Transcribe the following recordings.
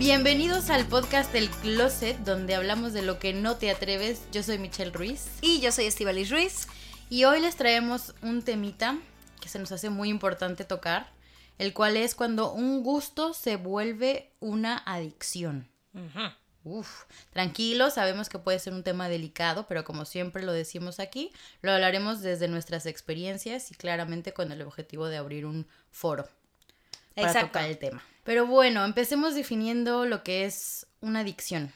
Bienvenidos al podcast El Closet, donde hablamos de lo que no te atreves. Yo soy Michelle Ruiz Y yo soy Estivalis Ruiz. y hoy les traemos un temita que se nos hace muy importante tocar, el cual es cuando un gusto se vuelve una adicción. Uf, tranquilo, sabemos que puede ser un tema delicado, pero como siempre lo decimos aquí, lo hablaremos desde nuestras experiencias y claramente con el objetivo de abrir un foro para Exacto. tocar el tema. Pero bueno, empecemos definiendo lo que es una adicción.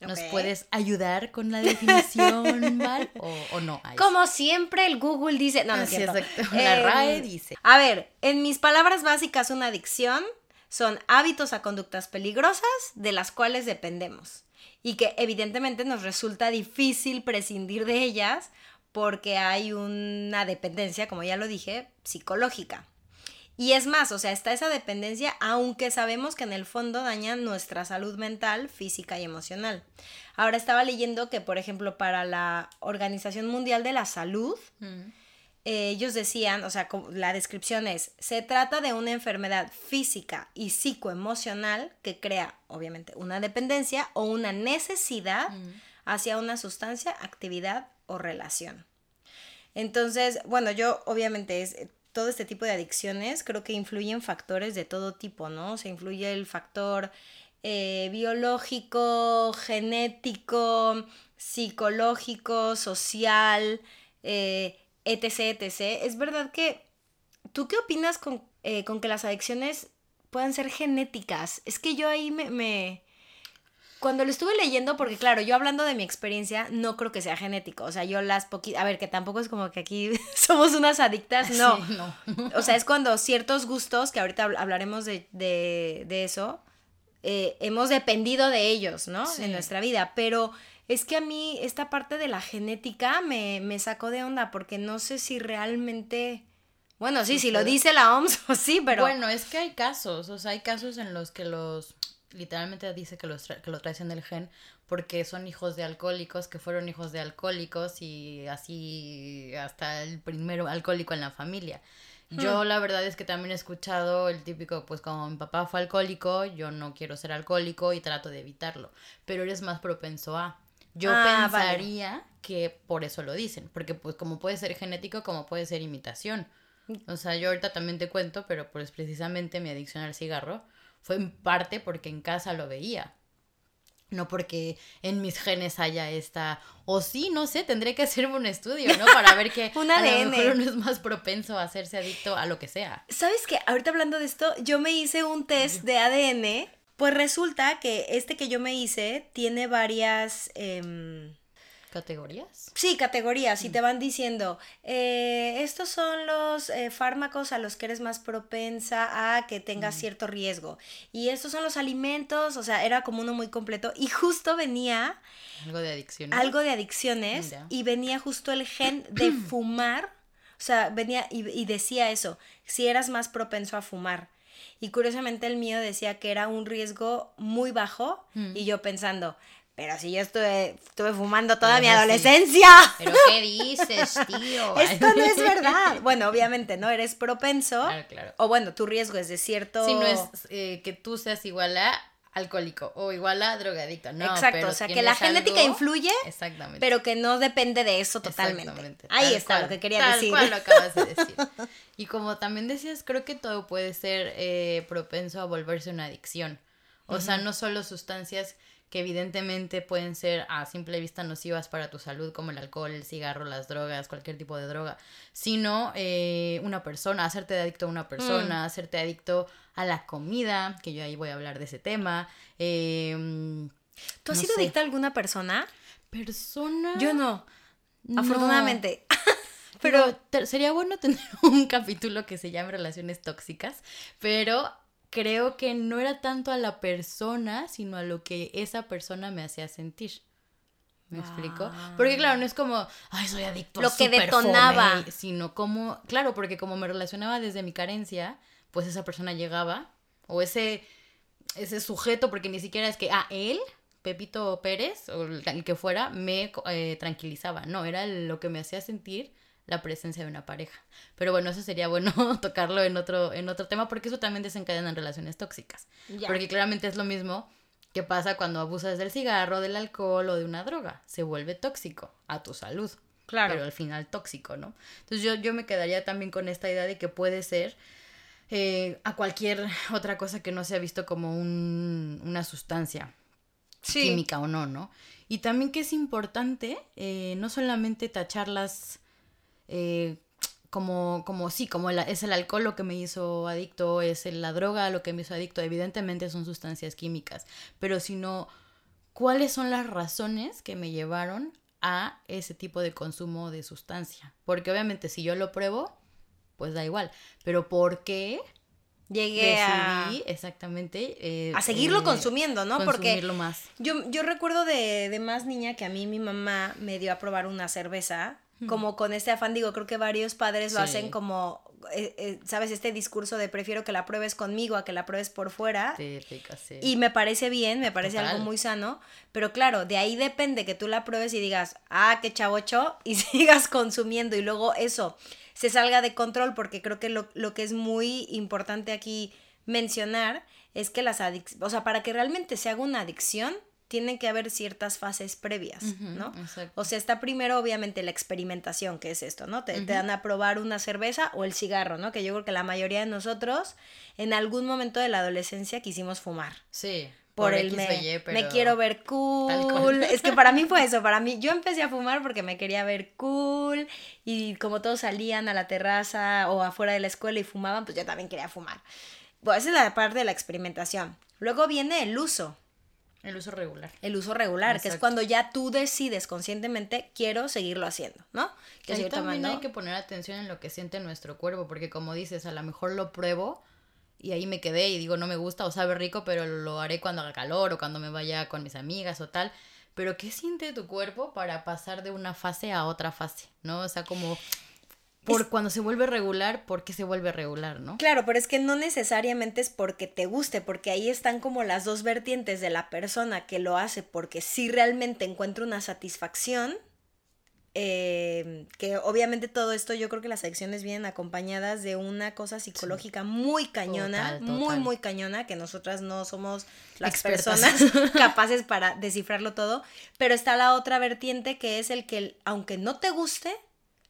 ¿Nos puedes ayudar con la definición, Val? ¿O, o no? Como siempre, el Google dice. No, no es cierto. exacto. La Em, RAE dice. A ver, en mis palabras básicas, una adicción son hábitos a conductas peligrosas de las cuales dependemos y que evidentemente nos resulta difícil prescindir de ellas porque hay una dependencia, como ya lo dije, psicológica. Y es más, o sea, está esa dependencia aunque sabemos que en el fondo dañan nuestra salud mental, física y emocional. Ahora estaba leyendo que, por ejemplo, para la Organización Mundial de la Salud, Mm. eh, ellos decían, o sea, la descripción es, se trata de una enfermedad física y psicoemocional que crea, obviamente, una dependencia o una necesidad hacia una sustancia, actividad o relación. Entonces, bueno, yo obviamente es todo este tipo de adicciones creo que influyen factores de todo tipo, ¿no? O sea, influye el factor eh, biológico, genético, psicológico, social, eh, etc, etc. Es verdad que, ¿tú qué opinas con, eh, con que las adicciones puedan ser genéticas? Es que yo ahí me- cuando lo estuve leyendo, porque claro, yo hablando de mi experiencia, no creo que sea genético. O sea, yo las poquitas. A ver, que tampoco es como que aquí somos unas adictas, no. Sí, no. O sea, es cuando ciertos gustos, que ahorita habl- hablaremos de, de- de eso, eh, hemos dependido de ellos, ¿no? Sí. En nuestra vida. Pero es que a mí esta parte de la genética me, me sacó de onda porque no sé si realmente... Bueno, sí, si lo dice la OMS, pues sí, pero... Bueno, es que hay casos, o sea, hay casos en los que los, literalmente dice que, los tra- que lo traes en el gen porque son hijos de alcohólicos, que fueron hijos de alcohólicos y así hasta el primero alcohólico en la familia. Yo la verdad es que también he escuchado el típico, pues como mi papá fue alcohólico, yo no quiero ser alcohólico y trato de evitarlo, pero eres más propenso a... Yo Ah, vale. pensaría que por eso lo dicen, porque pues como puede ser genético, como puede ser imitación. O sea, yo ahorita también te cuento, pero pues precisamente mi adicción al cigarro fue en parte porque en casa lo veía. No porque en mis genes haya esta... O sí, no sé, tendré que hacerme un estudio, ¿no? Para ver que Un a lo ADN. mejor uno es más propenso a hacerse adicto a lo que sea. ¿Sabes qué? Ahorita hablando de esto, yo me hice un test de ADN. Pues resulta que este que yo me hice tiene varias... em, ¿Categorías? Sí, categorías, y te van diciendo, eh, estos son los eh, fármacos a los que eres más propensa a que tengas cierto riesgo. Y estos son los alimentos, o sea, era como uno muy completo. Y justo venía Algo de adicción. algo de adicciones y venía justo el gen de fumar. O sea, venía y, y decía eso, si eras más propenso a fumar. Y curiosamente el mío decía que era un riesgo muy bajo y yo pensando, pero si yo estuve, estuve fumando toda mi sí. adolescencia. ¿Pero qué dices, tío? Esto no es verdad. Bueno, obviamente, ¿no? Eres propenso. Claro, claro. O bueno, tu riesgo es de cierto. Si no es eh, que tú seas igual a alcohólico o igual a drogadicto. No, Exacto, pero o sea, que la genética influye, Exactamente. pero que no depende de eso totalmente. Exactamente, Ahí tal está cual, lo que quería tal decir. cual lo acabas de decir. Y como también decías, creo que todo puede ser eh, propenso a volverse una adicción. O sea, no solo sustancias que evidentemente pueden ser a simple vista nocivas para tu salud, como el alcohol, el cigarro, las drogas, cualquier tipo de droga, sino eh, una persona, hacerte adicto a una persona, Mm. hacerte adicto a la comida, que yo ahí voy a hablar de ese tema. eh, ¿Tú has no sido sé. adicta a alguna persona? persona. Yo no, no. afortunadamente. Pero sería bueno tener un capítulo que se llame relaciones tóxicas, pero creo que no era tanto a la persona, sino a lo que esa persona me hacía sentir. ¿Me explico? Porque claro, no es como, ay, soy adicto Lo que detonaba. fome", sino como, claro, porque como me relacionaba desde mi carencia, pues esa persona llegaba, o ese, ese sujeto, porque ni siquiera es que, ah, él, Pepito Pérez, o el el que fuera, me eh, tranquilizaba. No, era lo que me hacía sentir la presencia de una pareja. Pero bueno, eso sería bueno tocarlo en otro, en otro tema, porque eso también desencadena en relaciones tóxicas. Porque claramente es lo mismo que pasa cuando abusas del cigarro, del alcohol o de una droga. Se vuelve tóxico a tu salud. Claro. Pero al final tóxico, ¿no? Entonces yo, yo me quedaría también con esta idea de que puede ser eh, a cualquier otra cosa que no sea visto como un- una sustancia Sí. química o no, ¿no? Y también que es importante eh, no solamente tacharlas eh, como, como sí, como la- es el alcohol lo que me hizo adicto, es la droga lo que me hizo adicto, evidentemente son sustancias químicas, pero sino cuáles son las razones que me llevaron a ese tipo de consumo de sustancia. Porque obviamente si yo lo pruebo, pues da igual, pero ¿por qué Llegué a, decidí exactamente eh, a seguirlo eh, consumiendo, ¿no? Porque consumirlo más? Yo, yo recuerdo de, de más niña que a mí mi mamá me dio a probar una cerveza, como con este afán, digo, creo que varios padres lo Sí. hacen como, eh, eh, ¿sabes? Este discurso de prefiero que la pruebes conmigo a que la pruebes por fuera. Típica, sí. Y me parece bien, me parece Total. algo muy sano, pero claro, de ahí depende que tú la pruebes y digas, ah, qué chavocho, y sigas consumiendo y luego eso se salga de control, porque creo que lo, lo que es muy importante aquí mencionar es que las adicciones, o sea, para que realmente se haga una adicción, tienen que haber ciertas fases previas, ¿no? exacto. O sea, está primero obviamente la experimentación, que es esto, ¿no? Te, te dan a probar una cerveza o el cigarro, ¿no? Que yo creo que la mayoría de nosotros en algún momento de la adolescencia quisimos fumar. Sí. Por, el X, me, Y, pero- me quiero ver cool. Es que para mí fue eso, para mí yo empecé a fumar porque me quería ver cool y como todos salían a la terraza o afuera de la escuela y fumaban, pues yo también quería fumar. Bueno, esa es la parte de la experimentación. Luego viene el uso, El uso regular. el uso regular, que es cuando ya tú decides conscientemente quiero seguirlo haciendo, ¿no? Que ahí también tomando. hay que poner atención en lo que siente nuestro cuerpo, porque como dices, a lo mejor lo pruebo y ahí me quedé y digo, no me gusta o sabe rico, pero lo haré cuando haga calor o cuando me vaya con mis amigas o tal. Pero ¿qué siente tu cuerpo para pasar de una fase a otra fase? ¿No? O sea, como por cuando se vuelve regular, ¿por qué se vuelve regular, no? Claro, pero es que no necesariamente es porque te guste, porque ahí están como las dos vertientes de la persona que lo hace porque sí realmente encuentra una satisfacción. eh, que obviamente todo esto yo creo que las adicciones vienen acompañadas de una cosa psicológica muy cañona, Total, muy muy cañona, que nosotras no somos las Expertas. personas capaces para descifrarlo todo, pero está la otra vertiente que es el que aunque no te guste,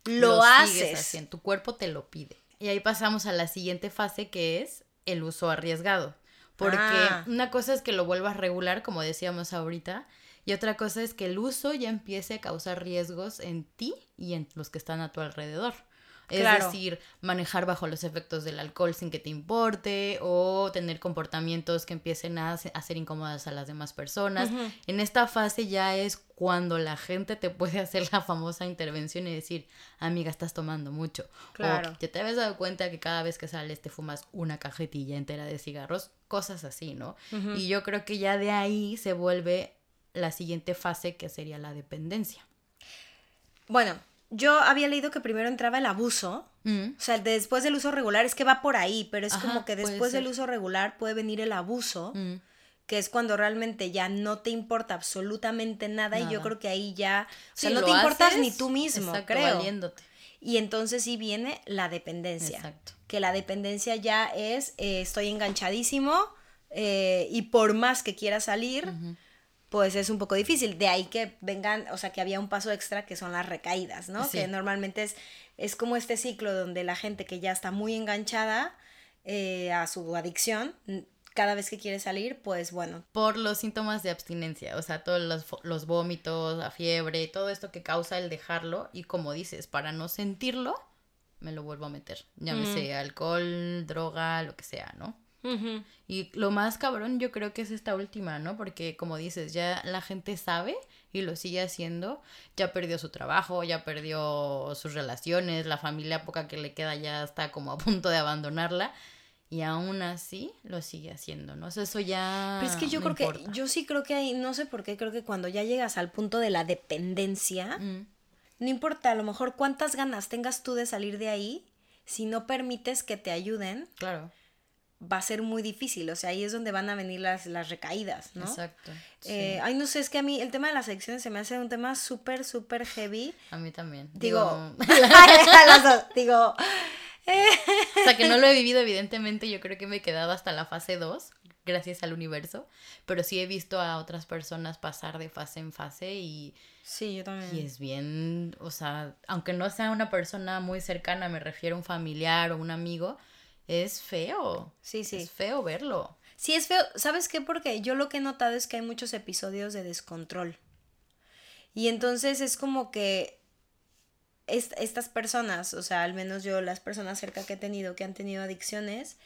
lo, sigues haces. haciendo, tu cuerpo te lo pide. Y ahí pasamos a la siguiente fase que es el uso arriesgado. Porque Ah. una cosa es que lo vuelvas regular, como decíamos ahorita, y otra cosa es que el uso ya empiece a causar riesgos en ti y en los que están a tu alrededor. Es Claro. decir, manejar bajo los efectos del alcohol sin que te importe o tener comportamientos que empiecen a hace- a ser incómodas a las demás personas. En esta fase ya es cuando la gente te puede hacer la famosa intervención y decir, amiga, estás tomando mucho. Claro. O ya te habías dado cuenta que cada vez que sales te fumas una cajetilla entera de cigarros, cosas así, ¿no? Y yo creo que ya de ahí se vuelve la siguiente fase que sería la dependencia. Bueno, yo había leído que primero entraba el abuso. Mm, O sea, después del uso regular es que va por ahí, pero es Ajá, como que después del uso regular puede venir el abuso, mm. que es cuando realmente ya no te importa absolutamente nada, y yo creo que ahí ya, o sea, no te importas haces, ni tú mismo, exacto, creo. valiéndote. Y entonces sí viene la dependencia. Exacto. Que la dependencia ya es, eh, estoy enganchadísimo eh, y por más que quiera salir, pues es un poco difícil. De ahí que vengan, o sea, que había un paso extra que son las recaídas, ¿no? Sí. Que normalmente es, es como este ciclo donde la gente que ya está muy enganchada eh, a su adicción, cada vez que quiere salir, pues bueno, Por los síntomas de abstinencia, o sea, todos los, los vómitos, la fiebre, todo esto que causa el dejarlo y como dices, para no sentirlo, me lo vuelvo a meter. Llámese alcohol, droga, lo que sea, ¿no? Y lo más cabrón yo creo que es esta última, ¿no? Porque como dices, ya la gente sabe y lo sigue haciendo, ya perdió su trabajo, ya perdió sus relaciones, la familia poca que le queda ya está como a punto de abandonarla. Y aún así lo sigue haciendo, ¿no? O sea, eso ya... Pero es que yo creo que, yo sí creo que hay, no sé por qué, creo que cuando ya llegas al punto de la dependencia, Mm, no importa a lo mejor cuántas ganas tengas tú de salir de ahí, si no permites que te ayuden, claro, va a ser muy difícil. O sea, ahí es donde van a venir las, las recaídas, ¿no? exacto. sí. Eh, ay, no sé, es que a mí el tema de las adicciones se me hace un tema súper, súper heavy. a mí también. Digo, Digo, digo, o sea, que no lo he vivido, evidentemente, yo creo que me he quedado hasta la fase 2, gracias al universo, pero sí he visto a otras personas pasar de fase en fase y, sí, yo también. y es bien, o sea, aunque no sea una persona muy cercana, me refiero a un familiar o un amigo, es feo. Sí, sí. Es feo verlo. Sí, es feo. ¿Sabes qué? Porque yo lo que he notado es que hay muchos episodios de descontrol. Y entonces es como que est- estas personas, o sea, al menos yo, las personas cerca que he tenido que han tenido adicciones,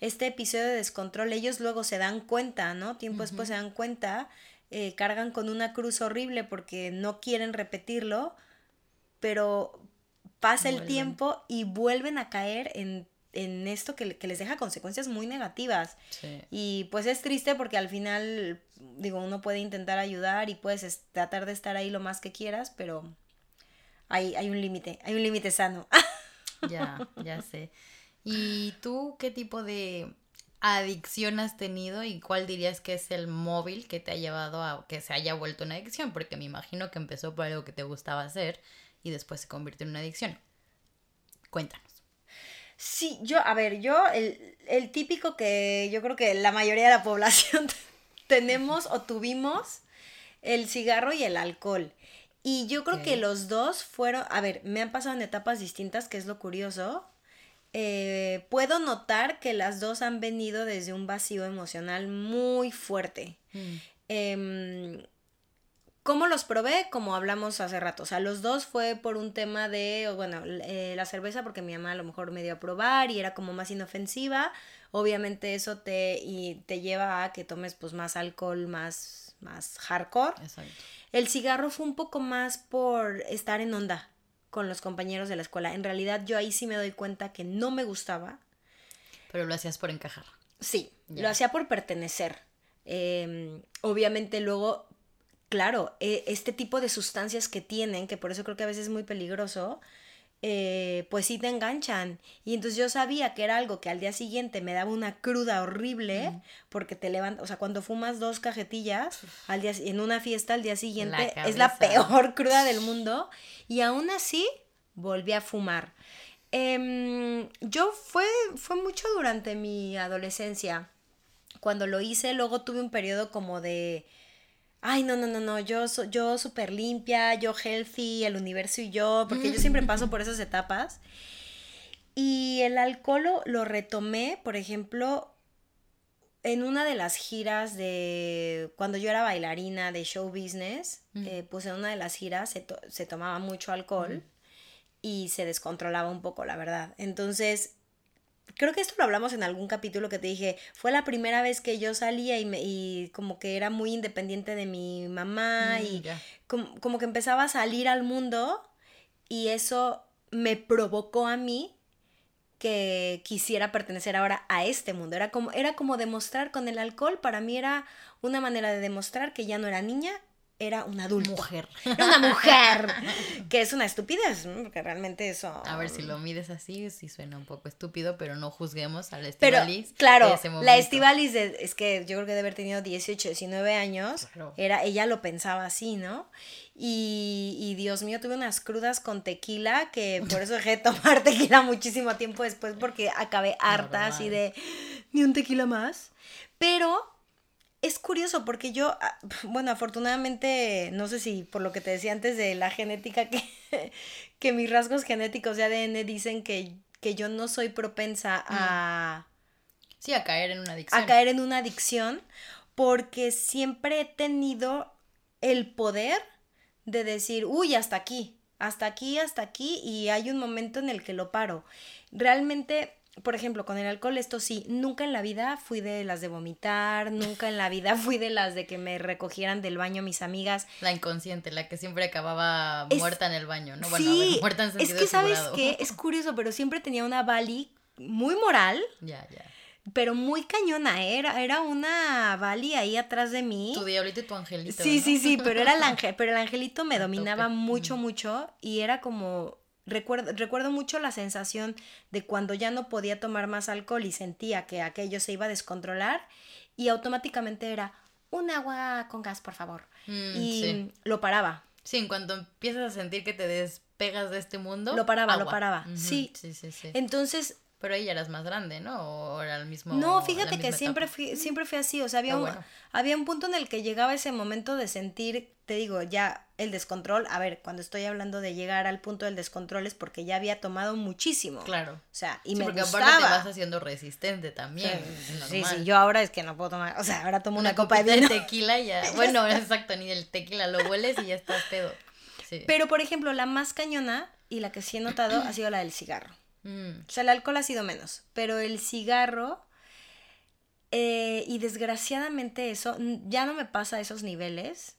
este episodio de descontrol, ellos luego se dan cuenta, ¿no? Tiempo después se dan cuenta, eh, cargan con una cruz horrible porque no quieren repetirlo, pero pasa el tiempo y vuelven a caer en, en esto que, que les deja consecuencias muy negativas. Sí. Y pues es triste porque al final, digo, uno puede intentar ayudar y puedes es- tratar de estar ahí lo más que quieras, pero hay, hay un límite, hay un límite sano. Ya, ya sé. ¿Y tú qué tipo de adicción has tenido y cuál dirías que es el móvil que te ha llevado a que se haya vuelto una adicción? Porque me imagino que empezó por algo que te gustaba hacer y después se convirtió en una adicción. Cuéntanos. Sí, yo, a ver, yo, el, el típico que yo creo que la mayoría de la población tenemos o tuvimos, el cigarro y el alcohol. Y yo creo que los dos fueron, a ver, me han pasado en etapas distintas, que es lo curioso. Eh, puedo notar que las dos han venido desde un vacío emocional muy fuerte. Em, ¿Cómo los probé? Como hablamos hace rato. O sea, los dos fue por un tema de, bueno, eh, la cerveza porque mi mamá a lo mejor me dio a probar y era como más inofensiva. Obviamente eso te, y te lleva a que tomes pues más alcohol, más, más hardcore. Exacto. El cigarro fue un poco más por estar en onda con los compañeros de la escuela. En realidad yo ahí sí me doy cuenta que no me gustaba. Pero lo hacías por encajar. Sí, Ya. lo hacía por pertenecer. Eh, obviamente luego, claro, eh, este tipo de sustancias que tienen, que por eso creo que a veces es muy peligroso, eh, pues sí te enganchan. Y entonces yo sabía que era algo que al día siguiente me daba una cruda horrible, porque te levantas, o sea, cuando fumas dos cajetillas al día, en una fiesta al día siguiente, es la peor cruda del mundo. Y aún así, volví a fumar. Em, yo fue, fue mucho durante mi adolescencia. Cuando lo hice, luego tuve un periodo como de, ay, no, no, no, no, yo, yo súper limpia, yo healthy, el universo y yo, porque yo siempre paso por esas etapas. Y el alcohol lo, lo retomé, por ejemplo, en una de las giras de cuando yo era bailarina de show business, eh, pues en una de las giras se, to- se tomaba mucho alcohol y se descontrolaba un poco, la verdad. Entonces, creo que esto lo hablamos en algún capítulo que te dije, fue la primera vez que yo salía y, me, y como que era muy independiente de mi mamá Mm, y como, como que empezaba a salir al mundo y eso me provocó a mí que quisiera pertenecer ahora a este mundo. Era como, era como demostrar con el alcohol, para mí era una manera de demostrar que ya no era niña, era una adulta. Mujer. Era una mujer. que es una estupidez, ¿no? porque realmente eso... A ver si lo mides así, sí suena un poco estúpido, pero no juzguemos a la Pero, Estivalis. claro, de ese la. Estivalis de- es que yo creo que de haber tenido 18, 19 años, Claro. era, ella lo pensaba así, ¿no? Y, y Dios mío, tuve unas crudas con tequila que por eso dejé de tomar tequila muchísimo tiempo después porque acabé harta así de ni un tequila más. Pero es curioso porque yo, ah, bueno, afortunadamente, no sé si por lo que te decía antes de la genética, que, que mis rasgos genéticos de ADN dicen que, que yo no soy propensa a Sí, a caer en una adicción. a caer en una adicción porque siempre he tenido el poder de decir, uy, hasta aquí, hasta aquí, hasta aquí, y hay un momento en el que lo paro. Realmente, por ejemplo, con el alcohol, esto sí, nunca en la vida fui de las de vomitar, nunca en la vida fui de las de que me recogieran del baño mis amigas. La inconsciente, la que siempre acababa Es- muerta en el baño, ¿no? Bueno, a sí, ver, muerta en es sentido que sabes que es curioso, pero siempre tenía una Bali muy moral Ya, ya. pero muy cañona, ¿eh? era, era una Bali ahí atrás de mí. Tu diablito y tu angelito. Sí, sí, sí, pero era el ángel, pero el angelito me dominaba mucho, mucho y era como recuerdo, recuerdo mucho la sensación de cuando ya no podía tomar más alcohol y sentía que aquello se iba a descontrolar y automáticamente era un agua con gas, por favor. Mm, y sí. lo paraba. Sí, en cuanto empiezas a sentir que te despegas de este mundo. Lo paraba, lo paraba. Ujú, Sí. Sí, sí, sí. Entonces, Pero ahí ya eras más grande, ¿no? O era el mismo. no, fíjate que siempre etapa. fui, siempre fui así. O sea, había Qué un, bueno. había un punto en el que llegaba ese momento de sentir, te digo, ya el descontrol. A ver, cuando estoy hablando de llegar al punto del descontrol es porque ya había tomado muchísimo. Claro. O sea, y sí, me porque gustaba. aparte te vas haciendo resistente también. Sí, sí, yo ahora es que no puedo tomar, o sea, ahora tomo una, Una copa de vino. tequila y ya. Bueno, exacto, ni el tequila lo hueles y ya estás pedo. Sí. Pero, por ejemplo, la más cañona y la que sí he notado ha sido la del cigarro. Mm, O sea, el alcohol ha sido menos, pero el cigarro, eh, y desgraciadamente eso, ya no me pasa a esos niveles,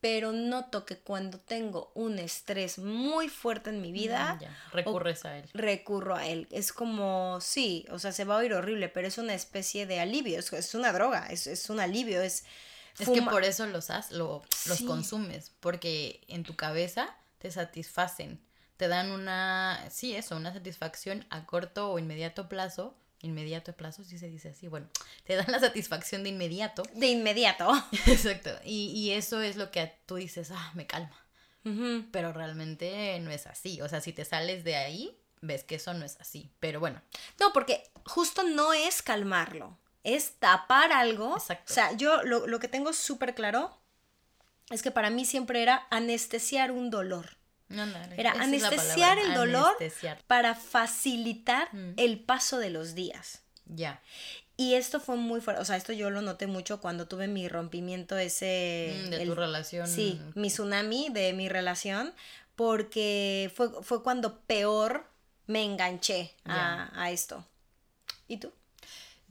pero noto que cuando tengo un estrés muy fuerte en mi vida, mm, ya, recurres a él. recurro a él. Es como, sí, o sea, se va a oír horrible, pero es una especie de alivio, es, es una droga, es, es un alivio, es... Es que por eso los, has, lo, los Sí. consumes, porque en tu cabeza te satisfacen, te dan una, sí, eso, una satisfacción a corto o inmediato plazo, inmediato plazo, si se dice así, bueno, te dan la satisfacción de inmediato, De inmediato. exacto, y, y eso es lo que tú dices, ah, me calma, pero realmente no es así, o sea, si te sales de ahí, ves que eso no es así, pero bueno, No, porque justo no es calmarlo, es tapar algo. Exacto. O sea, yo lo, lo que tengo súper claro es que para mí siempre era anestesiar un dolor. Ándale, Era anestesiar el dolor anestesiar. para facilitar Mm. el paso de los días. Ya, Y esto fue muy fuerte, o sea, esto yo lo noté mucho cuando tuve mi rompimiento ese... Mm, de el- tu relación. Sí, mi tsunami de mi relación, porque fue, fue cuando peor me enganché a, a esto. ¿Y tú?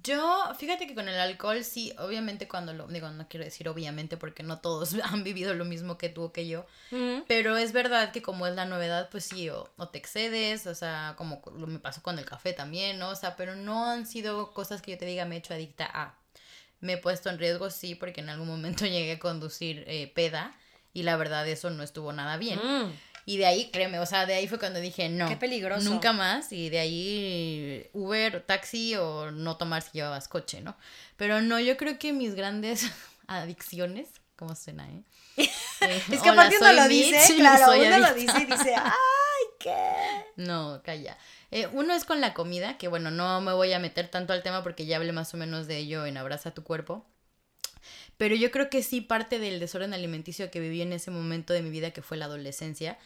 Yo, fíjate que con el alcohol sí, obviamente cuando lo, digo, no quiero decir obviamente porque no todos han vivido lo mismo que tú o que yo, pero es verdad que como es la novedad, pues sí, o, o te excedes, o sea, como lo me pasó con el café también, ¿no? O sea, pero no han sido cosas que yo te diga me he hecho adicta a. Me he puesto en riesgo, sí, porque en algún momento llegué a conducir eh, peda y la verdad eso no estuvo nada bien. Mm. Y de ahí, créeme, o sea, de ahí fue cuando dije, no. Qué peligroso. Nunca más. Y de ahí Uber, o taxi o no tomar si llevabas coche, ¿no? Pero no, yo creo que mis grandes adicciones, ¿cómo suena, eh? Eh, Es que aparte uno lo Mitch dice, claro, uno lo adicta. dice y dice, ¡ay, qué! No, calla. Eh, uno es con la comida, que bueno, no me voy a meter tanto al tema porque ya hablé más o menos de ello en Abraza tu cuerpo. Pero yo creo que sí parte del desorden alimenticio que viví en ese momento de mi vida, que fue la adolescencia,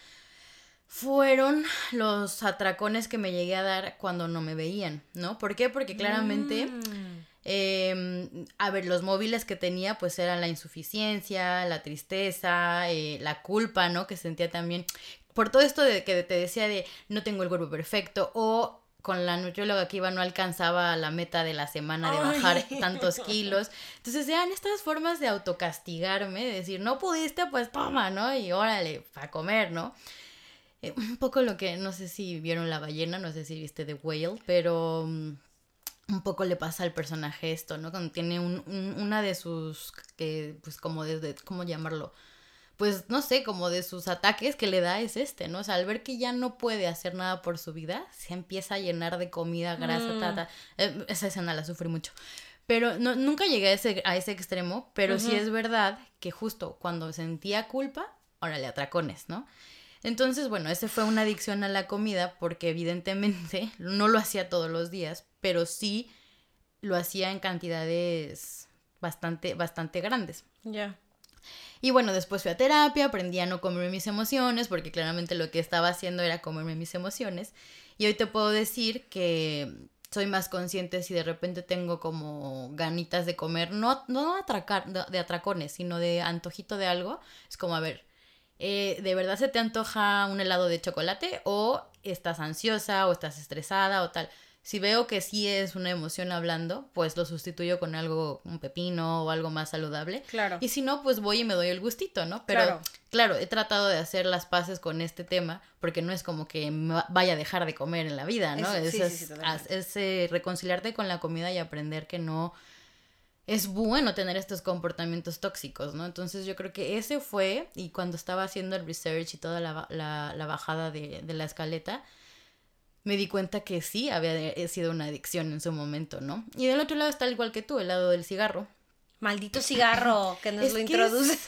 fueron los atracones que me llegué a dar cuando no me veían, ¿no? ¿Por qué? Porque claramente... Mm. Eh, a ver, los móviles que tenía pues eran la insuficiencia, la tristeza, eh, la culpa, ¿no? Que sentía también por todo esto de que te decía de no tengo el cuerpo perfecto o con la nutrióloga que iba no alcanzaba la meta de la semana de bajar Ay. tantos kilos. Entonces eran estas formas de autocastigarme, de decir, no pudiste, pues toma, ¿no? Y órale, para comer, ¿no? Eh, un poco lo que, no sé si vieron La ballena, no sé si viste The Whale, pero mm, un poco le pasa al personaje esto, ¿no? Cuando tiene un, un- una de sus, que, pues como desde, ¿cómo llamarlo? Pues no sé, como de sus ataques que le da es este, ¿no? O sea, al ver que ya no puede hacer nada por su vida, se empieza a llenar de comida, grasa, Mm. tata. Eh, esa escena la sufrí mucho. Pero no, nunca llegué a ese, a ese extremo, pero sí Ujú. es verdad que justo cuando sentía culpa, órale, atracones, ¿no? Entonces, bueno, ese fue una adicción a la comida porque evidentemente no lo hacía todos los días, pero sí lo hacía en cantidades bastante, bastante grandes. Ya. Y bueno, después fui a terapia, aprendí a no comerme mis emociones, porque claramente lo que estaba haciendo era comerme mis emociones. Y hoy te puedo decir que soy más consciente si de repente tengo como ganitas de comer, no, no atracar, de, atracones, sino de antojito de algo. Es como, a ver, eh, ¿de verdad se te antoja un helado de chocolate? ¿O estás ansiosa o estás estresada o tal? Si veo que sí es una emoción hablando, pues lo sustituyo con algo, un pepino o algo más saludable. Claro. Y si no, pues voy y me doy el gustito, ¿no? Pero Claro. claro, he tratado de hacer las paces con este tema porque no es como que vaya a dejar de comer en la vida, ¿no? Es- Es, sí, sí, es- sí, totalmente. es, eh, reconciliarte con la comida y aprender que no es bueno tener estos comportamientos tóxicos, ¿no? Entonces yo creo que ese fue, y cuando estaba haciendo el research y toda la, la, la bajada de, de la escaleta, me di cuenta que sí había eh, sido una adicción en su momento, ¿no? Y del otro lado está igual que tú, el lado del cigarro. Maldito cigarro que nos Es lo que es- introduce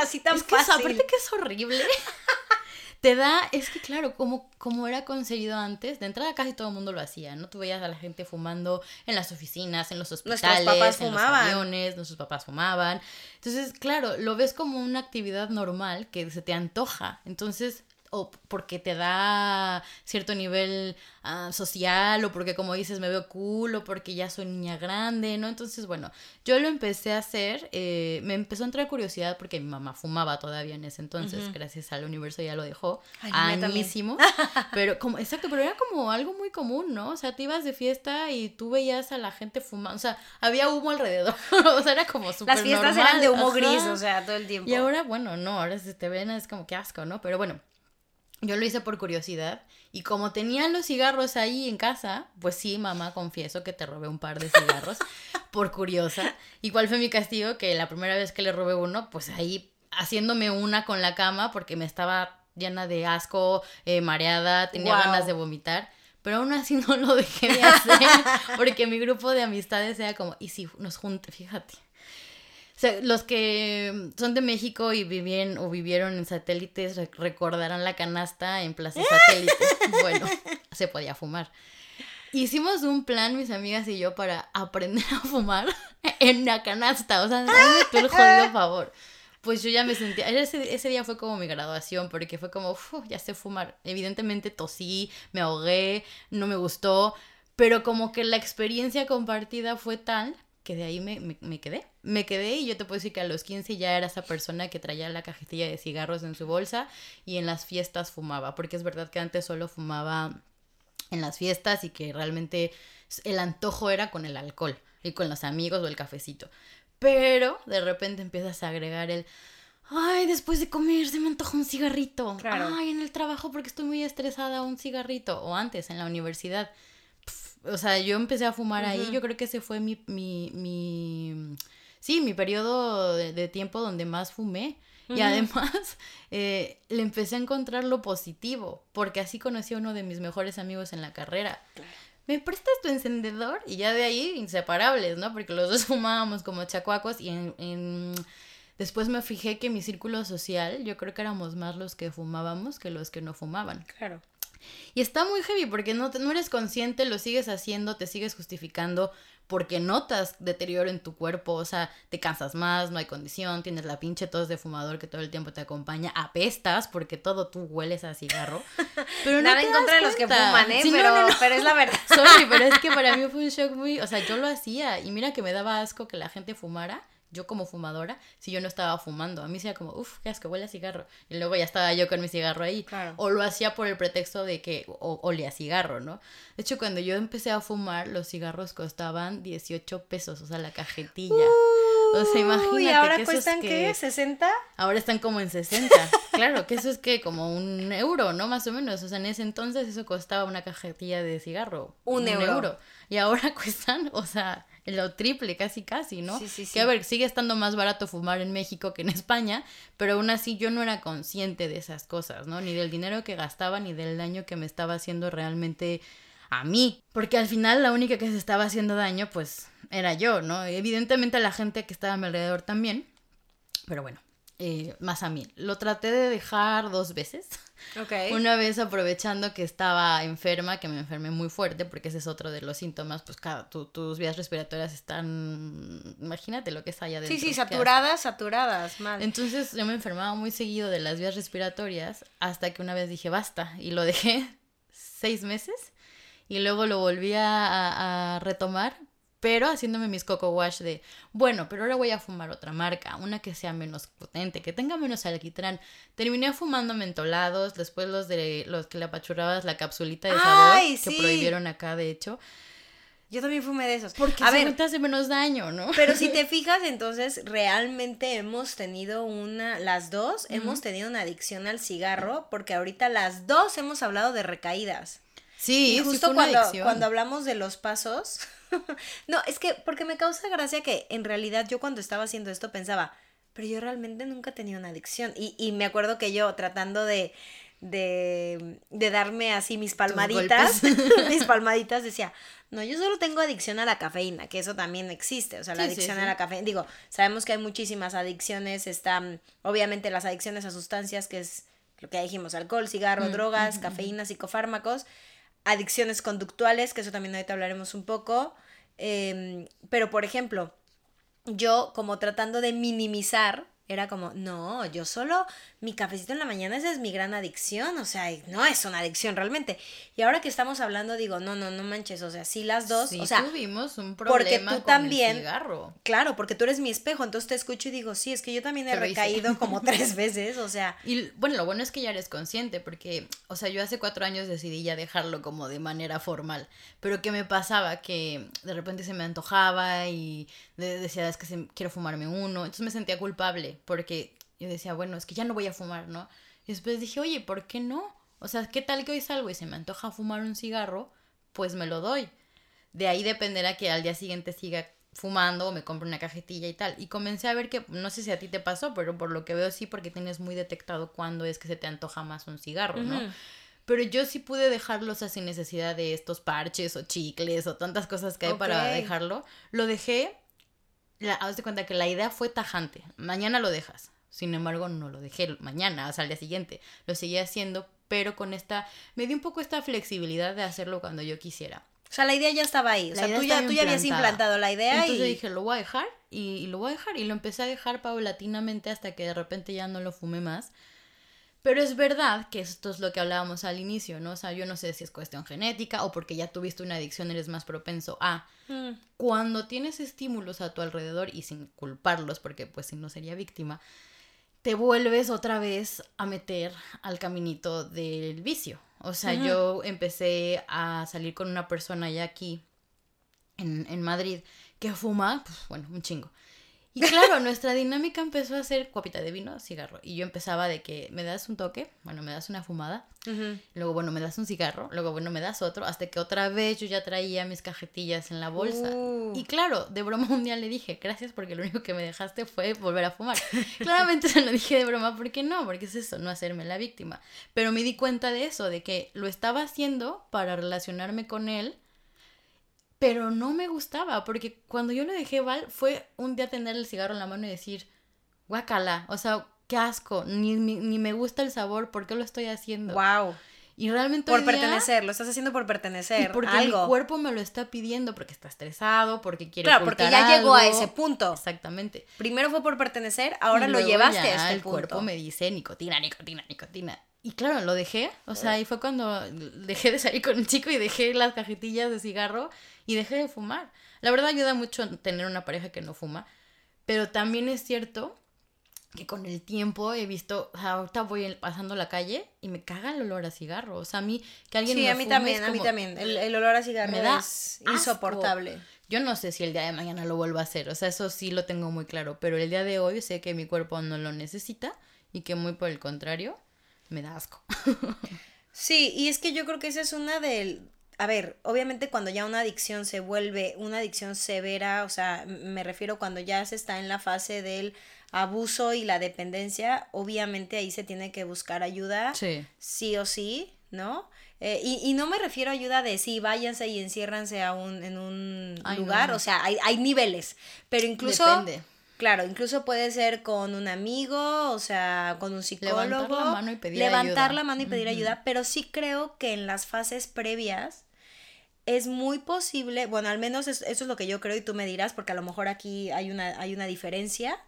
así tan es que fácil. aparte que es horrible. Te da, es que claro, como, como era conseguido antes, de entrada casi todo el mundo lo hacía, ¿no? Tú veías a la gente fumando en las oficinas, en los hospitales, papás en los aviones, nuestros papás fumaban. Entonces, claro, lo ves como una actividad normal que se te antoja. Entonces, o porque te da cierto nivel ah, social, o porque como dices me veo cool, o porque ya soy niña grande, ¿no? Entonces, bueno, yo lo empecé a hacer, eh, me empezó a entrar curiosidad porque mi mamá fumaba todavía en ese entonces, gracias al universo ya lo dejó, Ay, añísimo, pero como, exacto, pero era como algo muy común, ¿no? O sea, te ibas de fiesta y tú veías a la gente fumando, o sea, había humo alrededor, o sea, era como súper Las fiestas normal, eran de humo ajá. gris, o sea, todo el tiempo. Y ahora, bueno, no, ahora si te ven es como que asco, ¿no? Pero bueno, yo lo hice por curiosidad y como tenía los cigarros ahí en casa, pues sí, mamá, confieso que te robé un par de cigarros por curiosa. ¿Y cuál fue mi castigo? Que la primera vez que le robé uno, pues ahí haciéndome una con la cama porque me estaba llena de asco, eh, mareada, tenía ganas de vomitar. Pero aún así no lo dejé de hacer porque mi grupo de amistades era como, ¿y si nos junte? Fíjate. O sea, los que son de México y vivían o vivieron en satélites re- recordarán la canasta en Plaza Satélite. bueno, se podía fumar. Hicimos un plan, mis amigas y yo, para aprender a fumar en la canasta. O sea, hazme tú el jodido favor. Pues yo ya me sentía. Ese, ese día fue como mi graduación, porque fue como, "Uf, ya sé fumar. Evidentemente tosí, me ahogué, no me gustó. Pero como que la experiencia compartida fue tal que de ahí me, me, me quedé. Me quedé y yo te puedo decir que a los 15 ya era esa persona que traía la cajetilla de cigarros en su bolsa y en las fiestas fumaba, porque es verdad que antes solo fumaba en las fiestas y que realmente el antojo era con el alcohol y con los amigos o el cafecito. Pero de repente empiezas a agregar el, ay, después de comer se me antoja un cigarrito. Claro. Ay, en el trabajo porque estoy muy estresada, un cigarrito. O antes, en la universidad. O sea, yo empecé a fumar ahí. Yo creo que ese fue mi, mi, mi, sí, mi periodo de, de tiempo donde más fumé. Y además eh, le empecé a encontrar lo positivo, porque así conocí a uno de mis mejores amigos en la carrera. ¿Me prestas tu encendedor? Y ya de ahí, inseparables, ¿no? Porque los dos fumábamos como chacuacos y en, en- después me fijé que mi círculo social, yo creo que éramos más los que fumábamos que los que no fumaban. Claro. Y está muy heavy porque no, te- no eres consciente, lo sigues haciendo, te sigues justificando porque notas deterioro en tu cuerpo, o sea, te cansas más, no hay condición, tienes la pinche tos de fumador que todo el tiempo te acompaña, apestas porque todo tú hueles a cigarro. Pero no Nada en contra de los que fuman, ¿eh? Sí, no, pero, no, no. pero es la verdad. Sorry, pero es que para mí fue un shock muy, o sea, yo lo hacía y mira que me daba asco que la gente fumara, yo como fumadora, si yo no estaba fumando, a mí sea como, uff, qué asco, huele a cigarro. Y luego ya estaba yo con mi cigarro ahí. Claro. O lo hacía por el pretexto de que o, olía cigarro, ¿no? De hecho, cuando yo empecé a fumar, los cigarros costaban 18 pesos, o sea, la cajetilla. O sea, imagínate ¿Y ahora que cuestan que- qué? ¿60? Ahora están como en 60. claro, que eso es que como un euro, ¿no? Más o menos. O sea, en ese entonces eso costaba una cajetilla de cigarro. Un euro. Y ahora cuestan, o sea, lo triple, casi casi, ¿no? Sí, sí, sí. Que a ver, sigue estando más barato fumar en México que en España, pero aún así yo no era consciente de esas cosas, ¿no? Ni del dinero que gastaba, ni del daño que me estaba haciendo realmente a mí. Porque al final la única que se estaba haciendo daño, pues, era yo, ¿no? Evidentemente la gente que estaba a mi alrededor también. Pero bueno, eh, más a mí. Lo traté de dejar dos veces. Ok. Una vez aprovechando que estaba enferma, que me enfermé muy fuerte, porque ese es otro de los síntomas, pues cada, tu- tus vías respiratorias están, imagínate lo que es allá adentro. Sí, sí, saturadas, saturadas, mal. Entonces yo me enfermaba muy seguido de las vías respiratorias hasta que una vez dije basta y lo dejé seis meses y luego lo volví a retomar pero haciéndome mis coco wash de, bueno, pero ahora voy a fumar otra marca, una que sea menos potente, que tenga menos alquitrán. Terminé fumando mentolados, después los de los que le apachurrabas la capsulita de sabor, que prohibieron acá, de hecho. Yo también fumé de esos. Porque a ver, te hace menos daño, ¿no? Pero si te fijas, entonces realmente hemos tenido una, las dos, hemos tenido una adicción al cigarro, porque ahorita las dos hemos hablado de recaídas. Sí, y justo cuando, cuando hablamos de los pasos, no, es que porque me causa gracia que en realidad yo cuando estaba haciendo esto pensaba, pero yo realmente nunca tenía una adicción. Y, y me acuerdo que yo tratando de, de, de darme así mis palmaditas, mis palmaditas, decía, no, yo solo tengo adicción a la cafeína, que eso también existe, o sea, la adicción a la cafeína, digo, sabemos que hay muchísimas adicciones, están obviamente las adicciones a sustancias, que es lo que dijimos, alcohol, cigarro, mm, drogas, cafeína, psicofármacos, adicciones conductuales, que eso también ahorita hablaremos un poco. Em, pero, por ejemplo, yo como tratando de minimizar era como, no, yo solo mi cafecito en la mañana, esa es mi gran adicción, o sea, no es una adicción realmente. Y ahora que estamos hablando, digo, no, no, no manches, o sea, sí las dos, o sea, tuvimos un problema porque tú también, cigarro. Claro, porque tú eres mi espejo, entonces te escucho y digo, sí, es que yo también he recaído como tres veces, o sea. Y bueno, lo bueno es que ya eres consciente, porque, o sea, yo hace cuatro años decidí ya dejarlo como de manera formal, pero ¿qué me pasaba? Que de repente se me antojaba y decía, es que quiero fumarme uno, entonces me sentía culpable porque yo decía, bueno, es que ya no voy a fumar, ¿no? Y después dije, oye, ¿por qué no? O sea, ¿qué tal que hoy salgo y se me antoja fumar un cigarro? Pues me lo doy. De ahí dependerá que al día siguiente siga fumando o me compre una cajetilla y tal. Y comencé a ver que, no sé si a ti te pasó, pero por lo que veo sí, porque tienes muy detectado cuándo es que se te antoja más un cigarro, ¿no? Pero yo sí pude dejarlo, o sea, sin necesidad de estos parches o chicles o tantas cosas que hay para dejarlo. Lo dejé la, haz de cuenta que la idea fue tajante. Mañana lo dejas. Sin embargo, no lo dejé mañana, o sea, al día siguiente. Lo seguí haciendo, pero con esta. Me di un poco esta flexibilidad de hacerlo cuando yo quisiera. O sea, la idea ya estaba ahí. O sea, tú ya, tú ya habías implantado la idea Entonces dije, lo voy a dejar y, y, lo voy a dejar. Y lo empecé a dejar paulatinamente hasta que de repente ya no lo fumé más. Pero es verdad que esto es lo que hablábamos al inicio, ¿no? O sea, yo no sé si es cuestión genética o porque ya tuviste una adicción eres más propenso a. Mm. Cuando tienes estímulos a tu alrededor y sin culparlos, porque pues si no sería víctima, te vuelves otra vez a meter al caminito del vicio. O sea, yo empecé a salir con una persona ya aquí en, en Madrid que fuma, pues bueno, un chingo. Y claro, nuestra dinámica empezó a ser copita de vino, cigarro. Y yo empezaba de que me das un toque, bueno, me das una fumada, luego, bueno, me das un cigarro, luego, bueno, me das otro, hasta que otra vez yo ya traía mis cajetillas en la bolsa. Uh. Y claro, de broma un día le dije, gracias porque lo único que me dejaste fue volver a fumar. Claramente se lo dije de broma, ¿por qué no? Porque es eso, no hacerme la víctima. Pero me di cuenta de eso, de que lo estaba haciendo para relacionarme con él pero no me gustaba, porque cuando yo lo dejé Val fue un día tener el cigarro en la mano y decir, guacala, o sea, qué asco, ni, ni, me gusta el sabor, ¿por qué lo estoy haciendo? Wow. Y realmente por pertenecer, lo estás haciendo por pertenecer. porque algo. mi cuerpo me lo está pidiendo, porque está estresado, porque quiere Claro, porque ya llegó a ese punto. Exactamente. Primero fue por pertenecer, ahora lo llevaste a este el cuerpo me dice nicotina, nicotina, nicotina. Y claro, lo dejé. O sea, ahí fue cuando dejé de salir con un chico y dejé las cajetillas de cigarro y dejé de fumar. La verdad ayuda mucho tener una pareja que no fuma, pero también es cierto que con el tiempo he visto, o sea, ahorita voy pasando la calle y me caga el olor a cigarro. O sea, a mí que alguien sí, a mí también, a mí también. El, olor a cigarro me da es insoportable. Yo no sé si el día de mañana lo vuelvo a hacer, o sea, eso sí lo tengo muy claro, pero el día de hoy sé que mi cuerpo no lo necesita y que muy por el contrario me da asco. sí, y es que yo creo que esa es una del a ver, obviamente cuando ya una adicción se vuelve una adicción severa, o sea, me refiero cuando ya se está en la fase del abuso y la dependencia, obviamente ahí se tiene que buscar ayuda, sí, sí o sí, ¿no? Eh, y, y, no me refiero a ayuda de sí, váyanse y enciérranse a un, en un lugar, o sea, hay, hay niveles, pero incluso... Depende. Claro, incluso puede ser con un amigo, o sea, con un psicólogo. Levantar la mano y pedir ayuda. Levantar la mano y pedir ayuda, pero sí creo que en las fases previas es muy posible, bueno, al menos eso es lo que yo creo y tú me dirás, porque a lo mejor aquí hay una, hay una diferencia.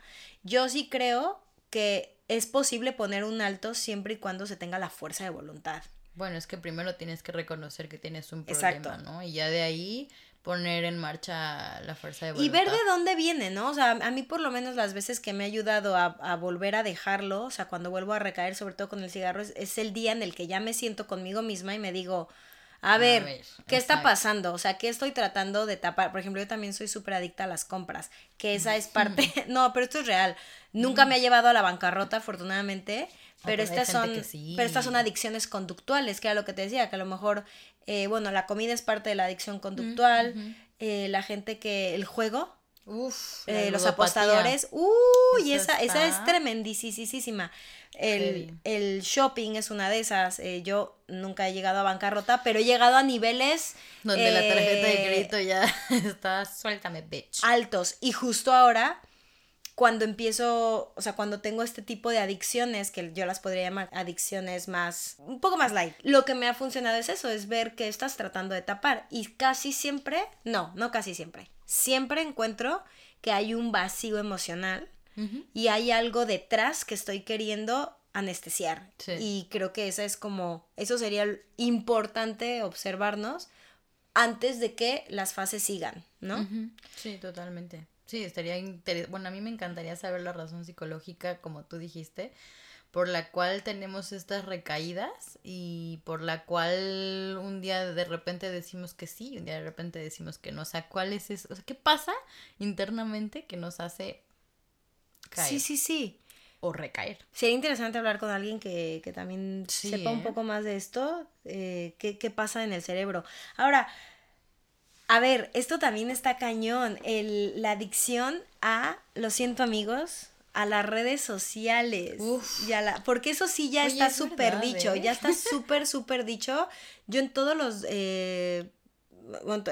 Yo sí creo que es posible poner un alto siempre y cuando se tenga la fuerza de voluntad. Bueno, es que primero tienes que reconocer que tienes un problema, ¿no? Y ya de ahí poner en marcha la fuerza de voluntad. Y ver de dónde viene, ¿no? O sea, a mí por lo menos las veces que me ha ayudado a, volver a dejarlo, o sea, cuando vuelvo a recaer, sobre todo con el cigarro, es, el día en el que ya me siento conmigo misma y me digo, a ver, ¿qué está pasando? O sea, ¿qué estoy tratando de tapar? Por ejemplo, yo también soy súper adicta a las compras, que esa es parte, no, pero esto es real. Nunca me ha llevado a la bancarrota, afortunadamente, pero, estas son, pero estas son adicciones conductuales, que era lo que te decía, que a lo mejor eh, bueno, la comida es parte de la adicción conductual, eh, la gente que, el juego, eh, los apostadores, uy, esa, esa es tremendísima. El, el, shopping es una de esas. yo nunca he llegado a bancarrota, pero he llegado a niveles. Donde la tarjeta de crédito ya está, suéltame, bitch. Altos. Y justo ahora cuando empiezo, o sea, cuando tengo este tipo de adicciones, que yo las podría llamar adicciones más, un poco más light, lo que me ha funcionado es eso, es ver que estás tratando de tapar. Y casi siempre, no, no casi siempre, siempre encuentro que hay un vacío emocional y hay algo detrás que estoy queriendo anestesiar. Y creo que esa es como, eso sería importante observarnos antes de que las fases sigan, ¿no? Sí, totalmente. Sí, estaría interesante. Bueno, a mí me encantaría saber la razón psicológica, como tú dijiste, por la cual tenemos estas recaídas y por la cual un día de repente decimos que sí y un día de repente decimos que no. O sea, ¿cuál es eso? O sea, ¿qué pasa internamente que nos hace caer? Sí, sí, sí. O recaer. Sería interesante hablar con alguien que, también sepa un ¿eh? poco más de esto, eh, qué, qué pasa en el cerebro. Ahora, a ver, esto también está cañón. El, la adicción a, lo siento amigos, a las redes sociales. Uf. Y la, porque eso sí ya está súper dicho, ya ¿eh? está súper, súper dicho. Yo en todos los eh,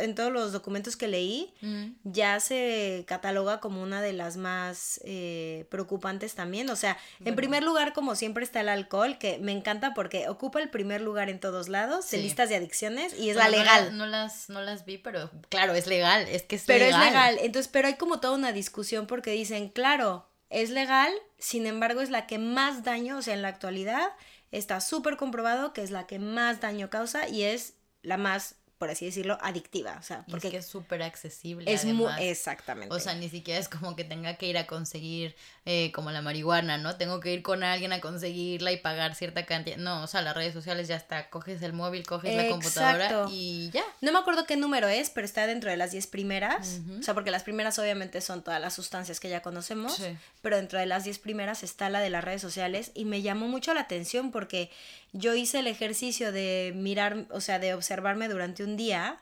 en todos los documentos que leí, mm. ya se cataloga como una de las más eh, preocupantes también. O sea, en primer lugar, como siempre está el alcohol, que me encanta porque ocupa el primer lugar en todos lados, de listas de adicciones, y es la legal. No, las, no las vi, pero claro, es legal, es que es pero legal. es legal, entonces, pero hay como toda una discusión porque dicen, claro, es legal, sin embargo, es la que más daño, o sea, en la actualidad está súper comprobado que es la que más daño causa y es la más por así decirlo, adictiva. O sea, porque es que es súper accesible. Es muy, exactamente. O sea, ni siquiera es como que tenga que ir a conseguir eh, como la marihuana, ¿no? Tengo que ir con alguien a conseguirla y pagar cierta cantidad. No, o sea, las redes sociales ya está, coges el móvil, coges la computadora y ya. No me acuerdo qué número es, pero está dentro de las 10 primeras. O sea, porque las primeras obviamente son todas las sustancias que ya conocemos, pero dentro de las 10 primeras está la de las redes sociales y me llamó mucho la atención porque yo hice el ejercicio de mirar, o sea, de observarme durante un día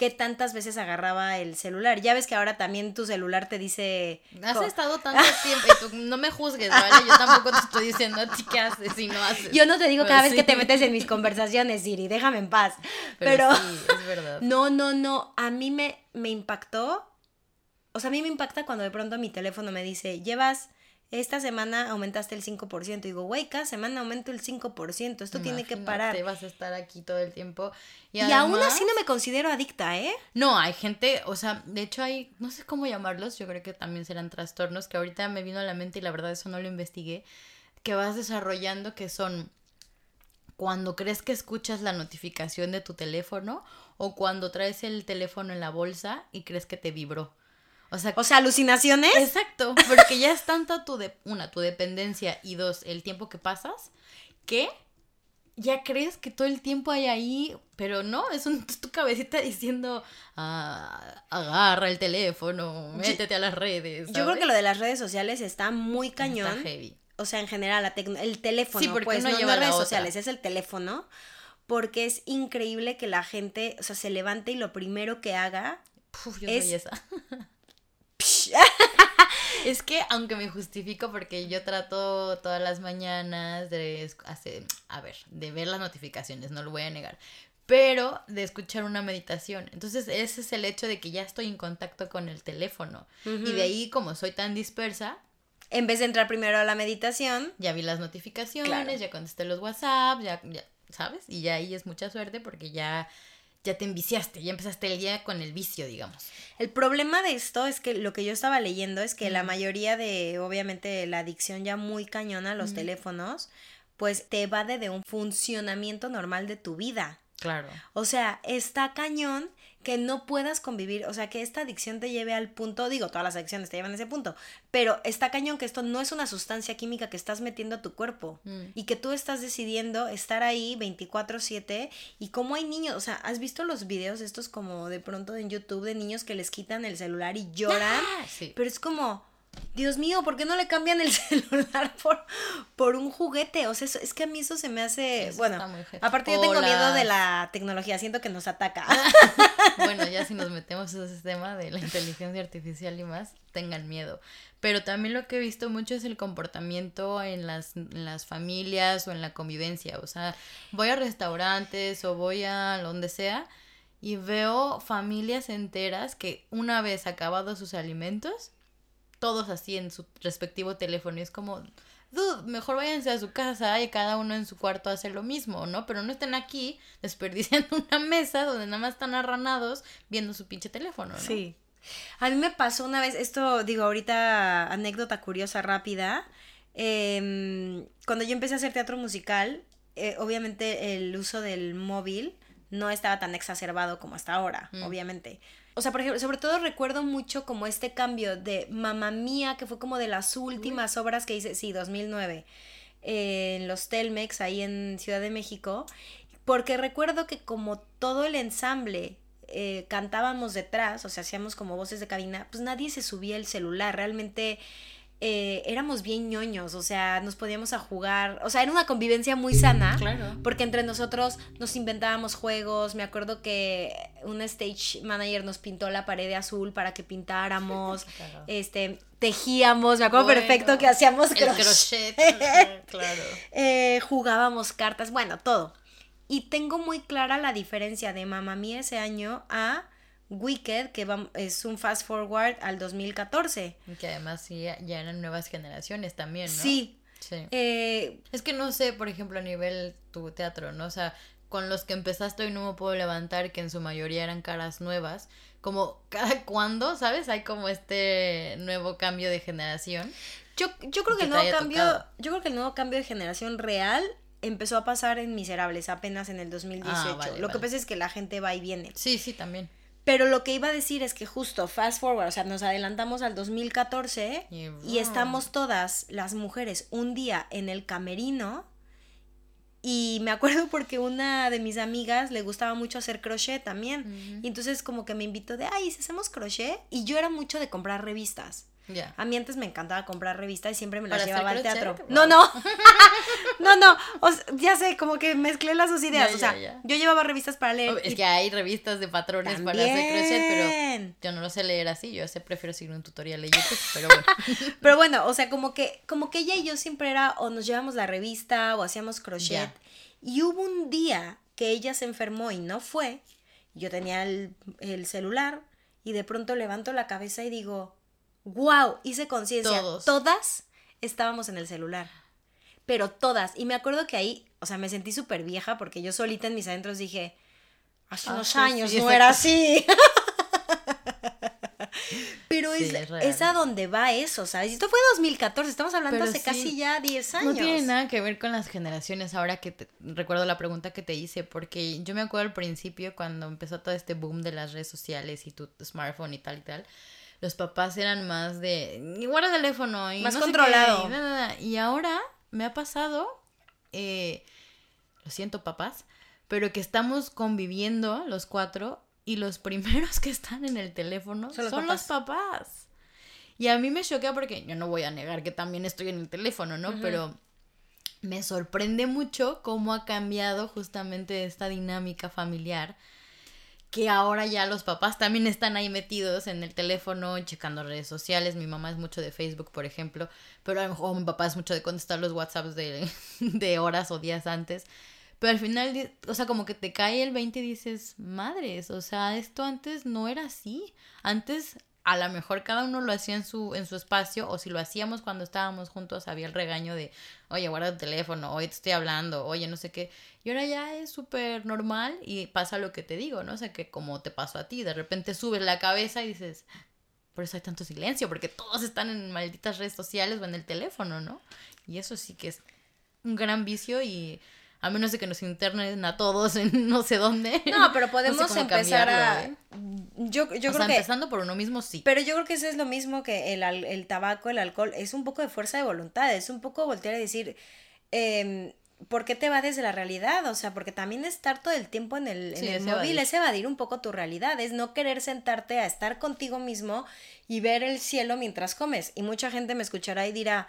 qué tantas veces agarraba el celular. Ya ves que ahora también tu celular te dice... Has estado tanto tiempo y tú no me juzgues, ¿vale? Yo tampoco te estoy diciendo a ti qué haces y no haces. Yo no te digo cada vez que te metes en mis conversaciones, Siri, déjame en paz. Pero, sí, es verdad. No, no, no, a mí me, me impactó. O sea, a mí me impacta cuando de pronto mi teléfono me dice, llevas esta semana aumentaste el 5%. digo, güey, cada semana aumento el 5%. Esto tiene que parar. Te vas a estar aquí todo el tiempo. Y, aún así no me considero adicta, ¿eh? No, hay gente, o sea, de hecho hay, no sé cómo llamarlos, yo creo que también serán trastornos, que ahorita me vino a la mente y la verdad eso no lo investigué, que vas desarrollando que son cuando crees que escuchas la notificación de tu teléfono o cuando traes el teléfono en la bolsa y crees que te vibró. O sea, o sea, alucinaciones. Exacto, porque ya es tanto tu de, una, tu dependencia y dos, el tiempo que pasas, que ya crees que todo el tiempo hay ahí, pero no, es tu cabecita diciendo, ah, agarra el teléfono, métete a las redes. Yo creo que lo de las redes sociales está muy cañón. Está heavy. O sea, en general, la el teléfono, sí, porque pues, no, lleva redes sociales, es el teléfono, porque es increíble que la gente, o sea, se levante y lo primero que haga yo es soy esa. es que aunque me justifico porque yo trato todas las mañanas de hacer, a ver, de ver las notificaciones, no lo voy a negar, pero de escuchar una meditación. Entonces, ese es el hecho de que ya estoy en contacto con el teléfono. Y de ahí, como soy tan dispersa, en vez de entrar primero a la meditación, ya vi las notificaciones, ya contesté los WhatsApp, ya, ya, ¿sabes? Y ya ahí es mucha suerte porque ya ya te enviciaste, ya empezaste el día con el vicio, digamos. El problema de esto es que lo que yo estaba leyendo es que la mayoría de, obviamente, la adicción ya muy cañona a los teléfonos, pues te evade de un funcionamiento normal de tu vida. Claro. O sea, está cañón que no puedas convivir, o sea, que esta adicción te lleve al punto, digo, todas las adicciones te llevan a ese punto, pero está cañón que esto no es una sustancia química que estás metiendo a tu cuerpo Mm. y que tú estás decidiendo estar ahí 24/7 y como hay niños, o sea, ¿has visto los videos estos como de pronto en YouTube de niños que les quitan el celular y lloran? Ah, sí. Pero es como, Dios mío, ¿por qué no le cambian el celular por, por un juguete? O sea, eso- es que a mí eso se me hace. Eso bueno, aparte yo tengo miedo de la tecnología, siento que nos ataca. Bueno, ya si nos metemos a ese tema de la inteligencia artificial y más, tengan miedo. Pero también lo que he visto mucho es el comportamiento en las, en las familias o en la convivencia. O sea, voy a restaurantes o voy a donde sea y veo familias enteras que una vez acabados sus alimentos, todos así en su respectivo teléfono. Y es como, dude, mejor váyanse a su casa y cada uno en su cuarto hace lo mismo, ¿no? Pero no estén aquí desperdiciando una mesa donde nada más están arranados viendo su pinche teléfono, ¿no? Sí. A mí me pasó una vez, esto digo ahorita, anécdota curiosa rápida. em, cuando yo empecé a hacer teatro musical, eh, obviamente el uso del móvil no estaba tan exacerbado como hasta ahora, Mm. obviamente. O sea, por ejemplo, sobre todo recuerdo mucho como este cambio de Mamá Mía, que fue como de las últimas obras que hice, sí, 2009, eh, en los Telmex, ahí en Ciudad de México, porque recuerdo que como todo el ensamble eh, cantábamos detrás, o sea, hacíamos como voces de cabina, pues nadie se subía el celular, realmente eh, éramos bien ñoños, o sea, nos podíamos a jugar, o sea, era una convivencia muy sana. Claro. Porque entre nosotros nos inventábamos juegos. Me acuerdo que un stage manager nos pintó la pared de azul para que pintáramos. Este, tejíamos. Me acuerdo Bueno, perfecto que hacíamos El crochet. crochet, ajá, claro. Eh, jugábamos cartas, bueno, todo. Y tengo muy clara la diferencia de Mamma Mía ese año a Wicked, que vam- es un fast forward al 2014. Que además sí, ya eran nuevas generaciones también, ¿no? Sí. Sí. eh, Es que no sé, por ejemplo, a nivel tu teatro, ¿no? O sea, con los que empezaste hoy no me puedo levantar, que en su mayoría eran caras nuevas. Como cada cuándo, ¿sabes? Hay como este nuevo cambio de generación. yo, yo creo que que el nuevo cambio, tocado. yo creo que el nuevo cambio de generación real empezó a pasar en Miserables apenas en el 2018. Ah, vale, lo que pasa es que la gente va y viene. Sí, sí, también. Pero lo que iba a decir es que justo fast forward, o sea, nos adelantamos al 2014 Y y, estamos todas las mujeres un día en el camerino. Y me acuerdo porque una de mis amigas le gustaba mucho hacer crochet también. Y entonces como que me invitó de, ay, hacemos crochet. Y yo era mucho de comprar revistas. Ya. A mí antes me encantaba comprar revistas y siempre me las ¿Para hacer llevaba al teatro. Wow. No, no. no, no. O sea, ya sé, como que mezclé las dos ideas. O sea, ya, ya. yo llevaba revistas para leer. Oh, Es y que hay revistas de patrones para hacer crochet, pero yo no lo sé leer así. Yo sé, prefiero seguir un tutorial de YouTube, pero bueno. Pero bueno, o sea, como que, como que ella y yo siempre era o nos llevamos la revista o hacíamos crochet. Y hubo un día que ella se enfermó y no fue. Yo tenía el, el celular y de pronto levanto la cabeza y digo, wow, hice conciencia. Todas estábamos en el celular. Pero todas. Y me acuerdo que ahí, o sea, me sentí súper vieja porque yo solita en mis adentros dije, hace Ah, unos años sí, no era así. Pero Sí, es, es real. es a donde va eso, ¿sabes? Esto fue 2014, estamos hablando Pero hace sí, casi ya 10 años. No tiene nada que ver con las generaciones ahora que te- recuerdo la pregunta que te hice, porque yo me acuerdo al principio cuando empezó todo este boom de las redes sociales y tu smartphone y tal y tal, los papás eran más de, "Y guarda el teléfono y Más no sé qué, controlado. y, na, na, na". Y ahora me ha pasado, eh, lo siento papás, pero que estamos conviviendo los cuatro y los primeros que están en el teléfono Son los papás. Y a mí me choquea porque yo no voy a negar que también estoy en el teléfono, ¿no? Pero me sorprende mucho cómo ha cambiado justamente esta dinámica familiar. Que ahora ya los papás también están ahí metidos en el teléfono, checando redes sociales. Mi mamá es mucho de Facebook, por ejemplo. Pero a lo mejor mi papá es mucho de contestar los WhatsApps de, de horas o días antes. Pero al final, o sea, como que te cae el 20 y dices, madres, o sea, esto antes no era así. Antes a lo mejor cada uno lo hacía en su, en su espacio, o si lo hacíamos cuando estábamos juntos, había el regaño de, oye, guarda tu teléfono, oye, te estoy hablando, oye, no sé qué. Y ahora ya es súper normal y pasa lo que te digo, ¿no? O sea, que como te pasó a ti, de repente subes la cabeza y dices, por eso hay tanto silencio, porque todos están en malditas redes sociales o en el teléfono, ¿no? Y eso sí que es un gran vicio y A menos de que nos internen a todos en no sé dónde. No, pero podemos empezar a... ¿eh? Yo, yo creo que... empezando por uno mismo, sí. Pero yo creo que eso es lo mismo que el, el tabaco, el alcohol. Es un poco de fuerza de voluntad. Es un poco voltear a decir... Eh, ¿por qué te va desde la realidad? O sea, porque también estar todo el tiempo en el, móvil es evadir un poco tu realidad, es no querer sentarte a estar contigo mismo y ver el cielo mientras comes. Y mucha gente me escuchará y dirá,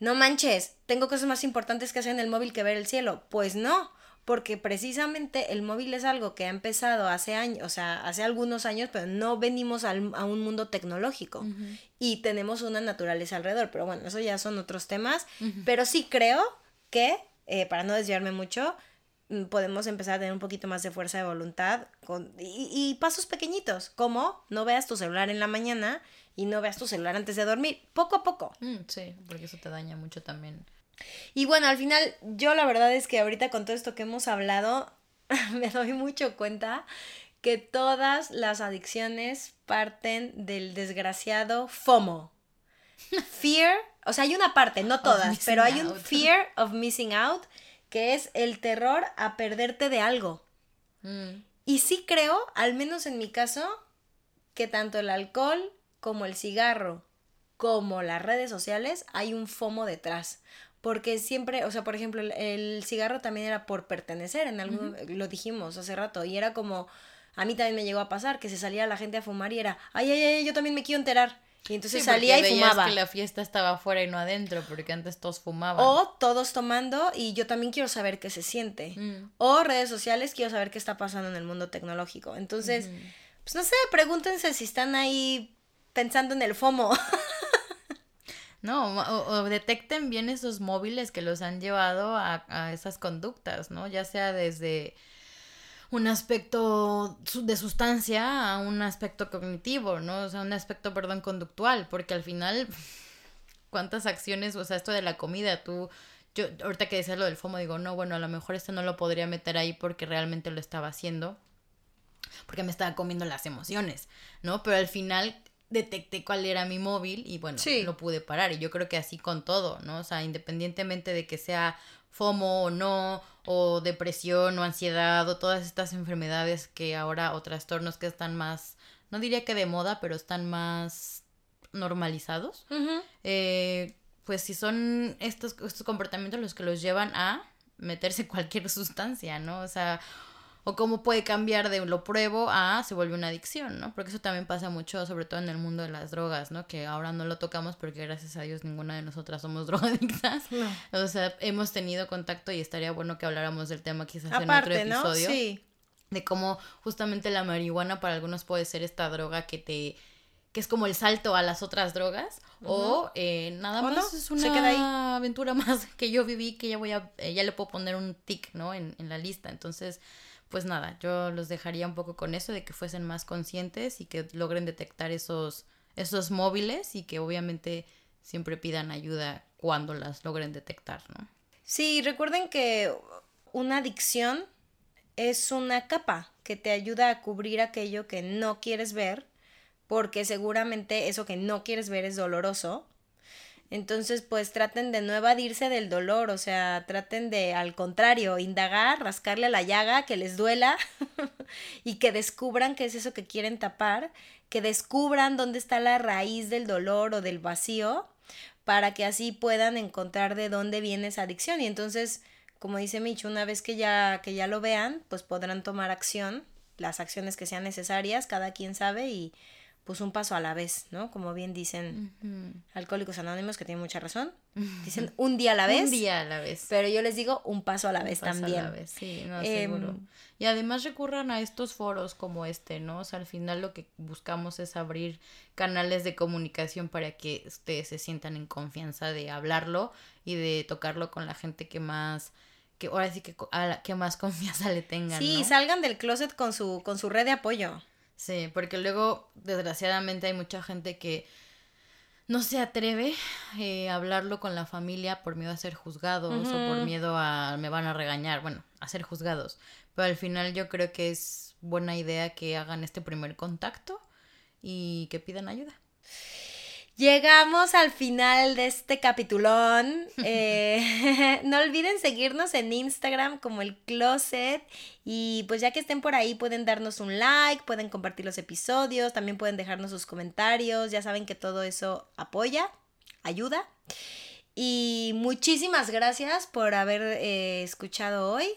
no manches, tengo cosas más importantes que hacer en el móvil que ver el cielo. Pues no, porque precisamente el móvil es algo que ha empezado hace años, o sea, hace algunos años, pero no venimos a un mundo tecnológico y tenemos una naturaleza alrededor. Pero bueno, eso ya son otros temas. Pero sí creo que eh, para no desviarme mucho, mm, podemos empezar a tener un poquito más de fuerza de voluntad con, y, pasos pequeñitos, como no veas tu celular en la mañana y no veas tu celular antes de dormir, poco a poco. Mm, sí, porque eso te daña mucho también. Y bueno, al final, yo la verdad es que ahorita con todo esto que hemos hablado, me doy mucho cuenta que todas las adicciones parten del desgraciado FOMO. Fear o sea, hay una parte, no todas, pero hay un fear of missing out, que es el terror a perderte de algo. Mm. Y sí creo, al menos en mi caso, que tanto el alcohol como el cigarro, como las redes sociales, hay un FOMO detrás. Porque siempre, o sea, por ejemplo, el, cigarro también era por pertenecer, en algún, lo dijimos hace rato, y era como, a mí también me llegó a pasar que se salía la gente a fumar y era, ay, ay, ay, yo también me quiero enterar. Y entonces salía y fumaba. que la fiesta estaba afuera y no adentro, porque antes todos fumaban. O todos tomando y yo también quiero saber qué se siente. Mm. O redes sociales, quiero saber qué está pasando en el mundo tecnológico. Entonces, pues no sé, pregúntense si están ahí pensando en el FOMO. No, o, detecten bien esos móviles que los han llevado a, a esas conductas, ¿no? Ya sea desde un aspecto de sustancia a un aspecto cognitivo, ¿no? O sea, un aspecto, perdón, conductual, porque al final, ¿cuántas acciones, o sea, esto de la comida, tú, yo, ahorita que decías lo del FOMO, digo, no, bueno, a lo mejor esto no lo podría meter ahí porque realmente lo estaba haciendo, porque me estaba comiendo las emociones, ¿no? Pero al final detecté cuál era mi móvil y bueno, lo pude parar. Y yo creo que así con todo, ¿no? O sea, independientemente de que sea FOMO o no, o depresión o ansiedad o todas estas enfermedades que ahora o trastornos que están más, no diría que de moda, pero están más normalizados, eh, pues si son estos, estos comportamientos los que los llevan a meterse cualquier sustancia, ¿no? O sea, o cómo puede cambiar de lo pruebo a se vuelve una adicción, ¿no? Porque eso también pasa mucho, sobre todo en el mundo de las drogas, ¿no? Que ahora no lo tocamos porque gracias a Dios ninguna de nosotras somos drogadictas. O sea, hemos tenido contacto y estaría bueno que habláramos del tema quizás en otro episodio. Sí. De cómo justamente la marihuana para algunos puede ser esta droga que te que es como el salto a las otras drogas o eh, nada más es una aventura más que yo viví que ya voy a eh, ya le puedo poner un tic no en, en la lista entonces pues nada, yo los dejaría un poco con eso de que fuesen más conscientes y que logren detectar esos, esos móviles y que obviamente siempre pidan ayuda cuando las logren detectar, ¿no? Sí, recuerden que una adicción es una capa que te ayuda a cubrir aquello que no quieres ver, porque seguramente eso que no quieres ver es doloroso entonces, pues traten de no evadirse del dolor, o sea, traten de, al contrario, indagar, rascarle la llaga, que les duela y que descubran qué es eso que quieren tapar, que descubran dónde está la raíz del dolor o del vacío, para que así puedan encontrar de dónde viene esa adicción. Y entonces, como dice Micho, una vez que ya, que ya lo vean, pues podrán tomar acción, las acciones que sean necesarias, cada quien sabe y pues un paso a la vez, ¿no? Como bien dicen Alcohólicos Anónimos, que tienen mucha razón. Dicen un día a la vez. Un día a la vez. Pero yo les digo un paso a la vez también. A la vez, sí, no, em, seguro. Y además recurran a estos foros como este, ¿no? O sea, al final lo que buscamos es abrir canales de comunicación para que ustedes se sientan en confianza de hablarlo y de tocarlo con la gente que más que ahora sí que a la que más confianza le tengan. Sí, salgan del closet con su con su red de apoyo. Sí, porque luego, desgraciadamente, hay mucha gente que no se atreve eh, a hablarlo con la familia por miedo a ser juzgados o por miedo a me van a regañar, bueno, a ser juzgados. Pero al final yo creo que es buena idea que hagan este primer contacto y que pidan ayuda. Llegamos al final de este capitulón. Eh, no olviden seguirnos en Instagram como el Closet. Y pues ya que estén por ahí pueden darnos un like, pueden compartir los episodios, también pueden dejarnos sus comentarios. Ya saben que todo eso apoya, ayuda. Y muchísimas gracias por haber eh, escuchado hoy.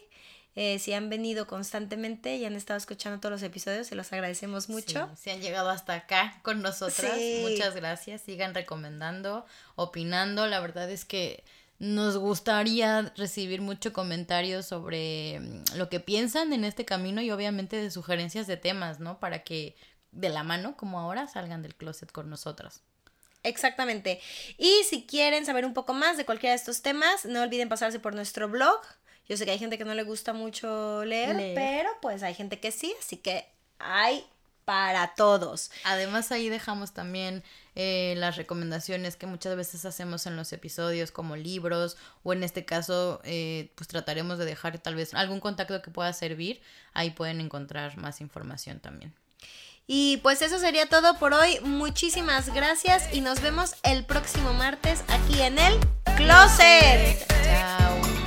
Eh, si han venido constantemente y han estado escuchando todos los episodios, se los agradecemos mucho. si han llegado hasta acá con nosotras, muchas gracias. Sigan recomendando, opinando. La verdad es que nos gustaría recibir mucho comentarios sobre mm, lo que piensan en este camino y obviamente de sugerencias de temas, ¿no? Para que de la mano, como ahora, salgan del closet con nosotras. Exactamente. Y si quieren saber un poco más de cualquiera de estos temas, no olviden pasarse por nuestro blog yo sé que hay gente que no le gusta mucho leer, pero pues hay gente que sí, así que hay para todos. Además ahí dejamos también eh, las recomendaciones que muchas veces hacemos en los episodios como libros o en este caso eh, pues trataremos de dejar tal vez algún contacto que pueda servir. Ahí pueden encontrar más información también. Y pues eso sería todo por hoy. Muchísimas gracias y nos vemos el próximo martes aquí en el Closet. Chao.